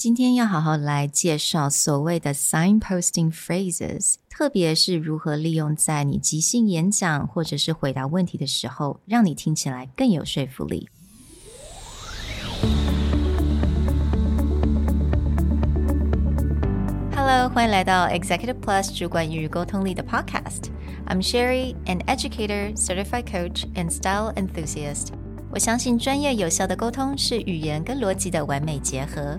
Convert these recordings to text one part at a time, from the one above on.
今天要好好来介绍所谓的 signposting phrases，特别是如何利用在你即兴演讲或者是回答问题的时候，让你听起来更有说服力。Hello，欢迎来到 Executive Plus 主管与沟通力的 Podcast。I'm Sherry, an educator, certified coach, and style enthusiast。我相信专业有效的沟通是语言跟逻辑的完美结合。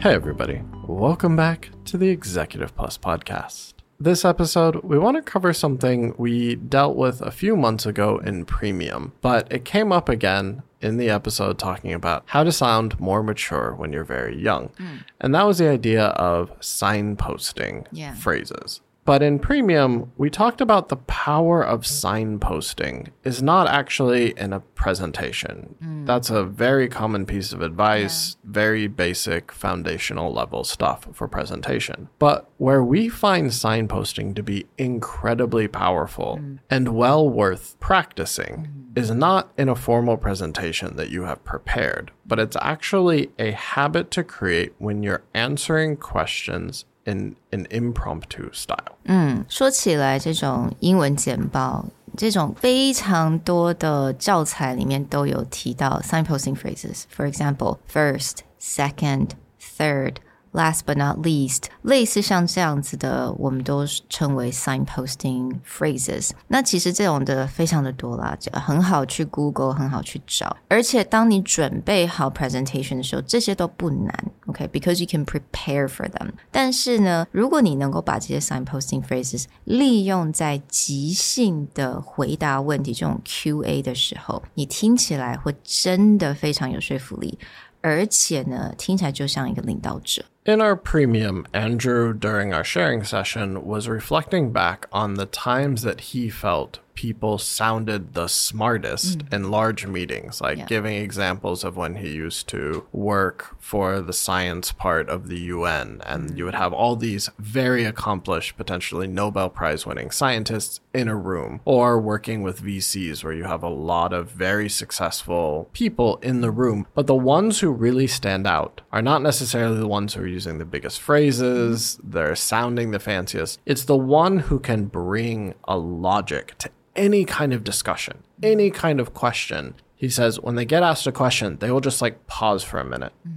Hey, everybody. Welcome back to the Executive Plus podcast. This episode, we want to cover something we dealt with a few months ago in Premium, but it came up again in the episode talking about how to sound more mature when you're very young. Mm. And that was the idea of signposting yeah. phrases. But in premium, we talked about the power of signposting is not actually in a presentation. Mm. That's a very common piece of advice, yeah. very basic foundational level stuff for presentation. But where we find signposting to be incredibly powerful mm. and well worth practicing mm. is not in a formal presentation that you have prepared, but it's actually a habit to create when you're answering questions in an impromptu style. 嗯，说起来，这种英文简报，这种非常多的教材里面都有提到 signposting phrases. For example, first, second, third. Last but not least，类似像这样子的，我们都称为 signposting phrases。那其实这种的非常的多啦，很好去 Google，很好去找。而且当你准备好 presentation 的时候，这些都不难 ，OK？Because you can prepare for them。但是呢，如果你能够把这些 signposting phrases 利用在即兴的回答问题这种 Q&A 的时候，你听起来会真的非常有说服力。而且呢，听起来就像一个领导者。In our premium, Andrew, during our sharing session, was reflecting back on the times that he felt people sounded the smartest mm. in large meetings, like yeah. giving examples of when he used to work for the science part of the UN. And mm. you would have all these very accomplished, potentially Nobel Prize winning scientists in a room, or working with VCs where you have a lot of very successful people in the room. But the ones who really stand out are not necessarily the ones who are using the biggest phrases, they're sounding the fanciest. It's the one who can bring a logic to any kind of discussion, any kind of question. He says when they get asked a question, they will just like pause for a minute. Mm.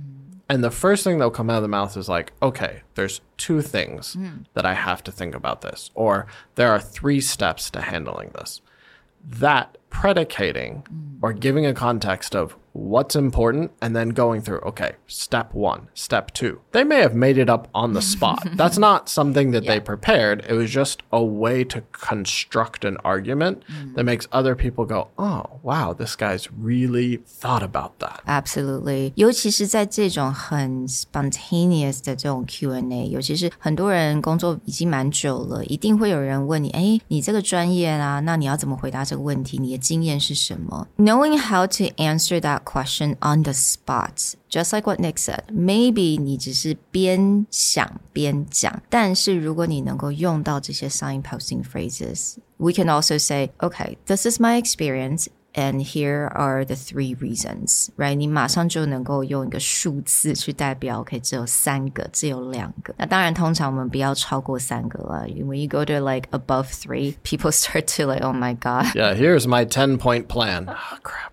And the first thing that'll come out of the mouth is like, okay, there's two things mm. that I have to think about this, or there are three steps to handling this. That predicating mm. or giving a context of what's important and then going through, okay, step one, step two. They may have made it up on the spot. That's not something that yeah. they prepared. It was just a way to construct an argument mm. that makes other people go, oh, wow, this guy's really thought about that. Absolutely. 尤其是在这种很 spontaneous 的这种 Q&A，尤其是很多人工作已经蛮久了，一定会有人问你，哎，你这个专业啊，那你要怎么回答这个问题？你的经验是什么？Knowing how to answer that question on the spot. Just like what Nick said, maybe 你只是边想边讲，但是如果你能够用到这些 signposting phrases, we can also say, okay, this is my experience and here are the three reasons, right？你马上就能够用一个数字去代表，OK，只有三个，只有两个。那当然，通常我们不要超过三个了。When you go to like above three, people start to like, oh my god. Yeah, here's my ten point plan. Oh crap.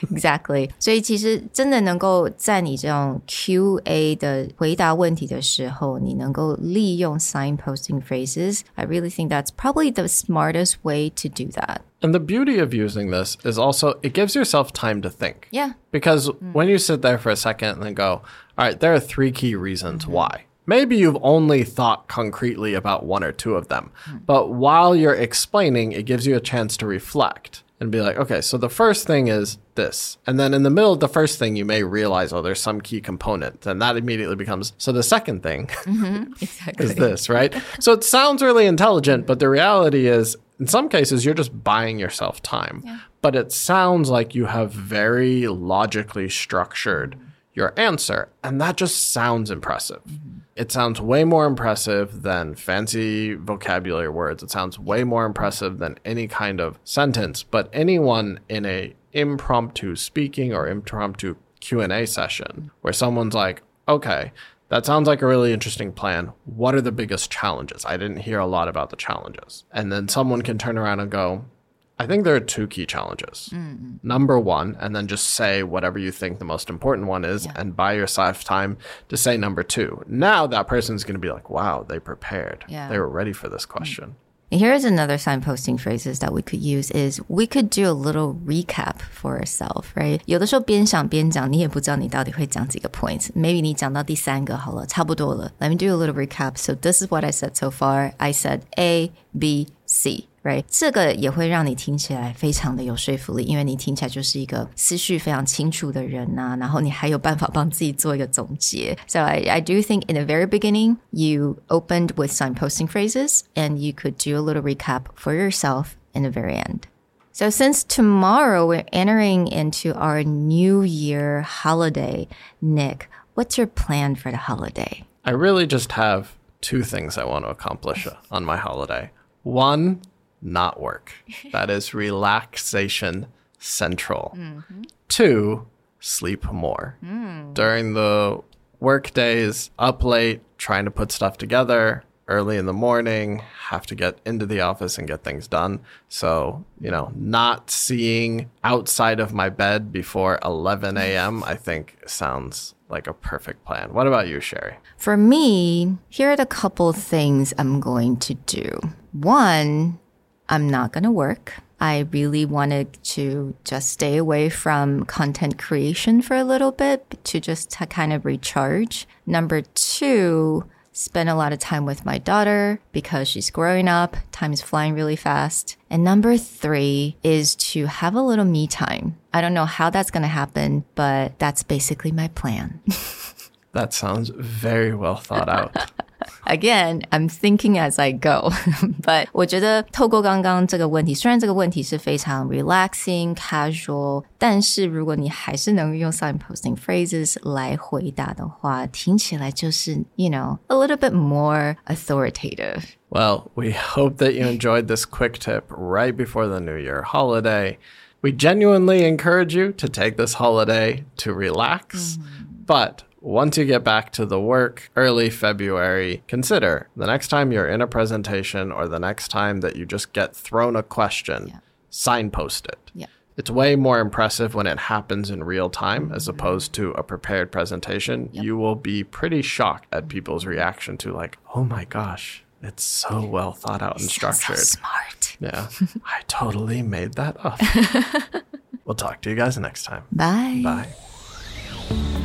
Exactly，所以其实真的能够在你这种 Q&A 的回答问题的时候，你能够利用 signposting phrases. I really think that's probably the smartest way to do that. And the beauty of using this is also it gives yourself time to think. Yeah. Because mm. when you sit there for a second and then go, all right, there are three key reasons mm-hmm. why. Maybe you've only thought concretely about one or two of them, mm. but while you're explaining, it gives you a chance to reflect and be like, okay, so the first thing is this. And then in the middle of the first thing, you may realize, oh, there's some key component. And that immediately becomes, so the second thing mm-hmm, exactly. is this, right? so it sounds really intelligent, but the reality is, in some cases, you're just buying yourself time. Yeah. But it sounds like you have very logically structured your answer. And that just sounds impressive. Mm-hmm. It sounds way more impressive than fancy vocabulary words. It sounds way more impressive than any kind of sentence. But anyone in a impromptu speaking or impromptu Q&A session where someone's like, "Okay, that sounds like a really interesting plan. What are the biggest challenges? I didn't hear a lot about the challenges." And then someone can turn around and go, I think there are two key challenges. Mm. Number one, and then just say whatever you think the most important one is, yeah. and buy yourself time to say number two. Now that person's going to be like, wow, they prepared. Yeah. They were ready for this question. Mm. Here's another signposting phrases that we could use is we could do a little recap for ourselves, right? 有的时候边想边讲，你也不知道你到底会讲几个 points. Maybe 你讲到第三个好了，差不多了。Let me do a little recap. So this is what I said so far. I said A, B, C right？这个也会让你听起来非常的有说服力，因为你听起来就是一个思绪非常清楚的人呐、啊，然后你还有办法帮自己做一个总结。So I, I do think in the very beginning you opened with signposting phrases and you could do a little recap for yourself in the very end. So since tomorrow we're entering into our new year holiday, Nick, what's your plan for the holiday? I really just have two things I want to accomplish on my holiday. One not work. that is relaxation central. Mm-hmm. Two, sleep more. Mm. During the work days, up late, trying to put stuff together, early in the morning, have to get into the office and get things done. So, you know, not seeing outside of my bed before 11 a.m., I think sounds like a perfect plan. What about you, Sherry? For me, here are the couple things I'm going to do. One, I'm not going to work. I really wanted to just stay away from content creation for a little bit to just to kind of recharge. Number two, spend a lot of time with my daughter because she's growing up. Time is flying really fast. And number three is to have a little me time. I don't know how that's going to happen, but that's basically my plan. that sounds very well thought out. Again, I'm thinking as I go. But 我觉得透过刚刚这个问题，虽然这个问题是非常 relaxing, casual，但是如果你还是能用 signposting phrases 来回答的话，听起来就是 you know a little bit more authoritative. Well, we hope that you enjoyed this quick tip right before the New Year holiday. We genuinely encourage you to take this holiday to relax, mm. but once you get back to the work early February, consider the next time you're in a presentation or the next time that you just get thrown a question, yeah. signpost it. Yeah. It's way more impressive when it happens in real time as opposed to a prepared presentation. Yep. You will be pretty shocked at people's reaction to like, "Oh my gosh, it's so well thought out and structured." So smart. Yeah. I totally made that up. we'll talk to you guys next time. Bye. Bye.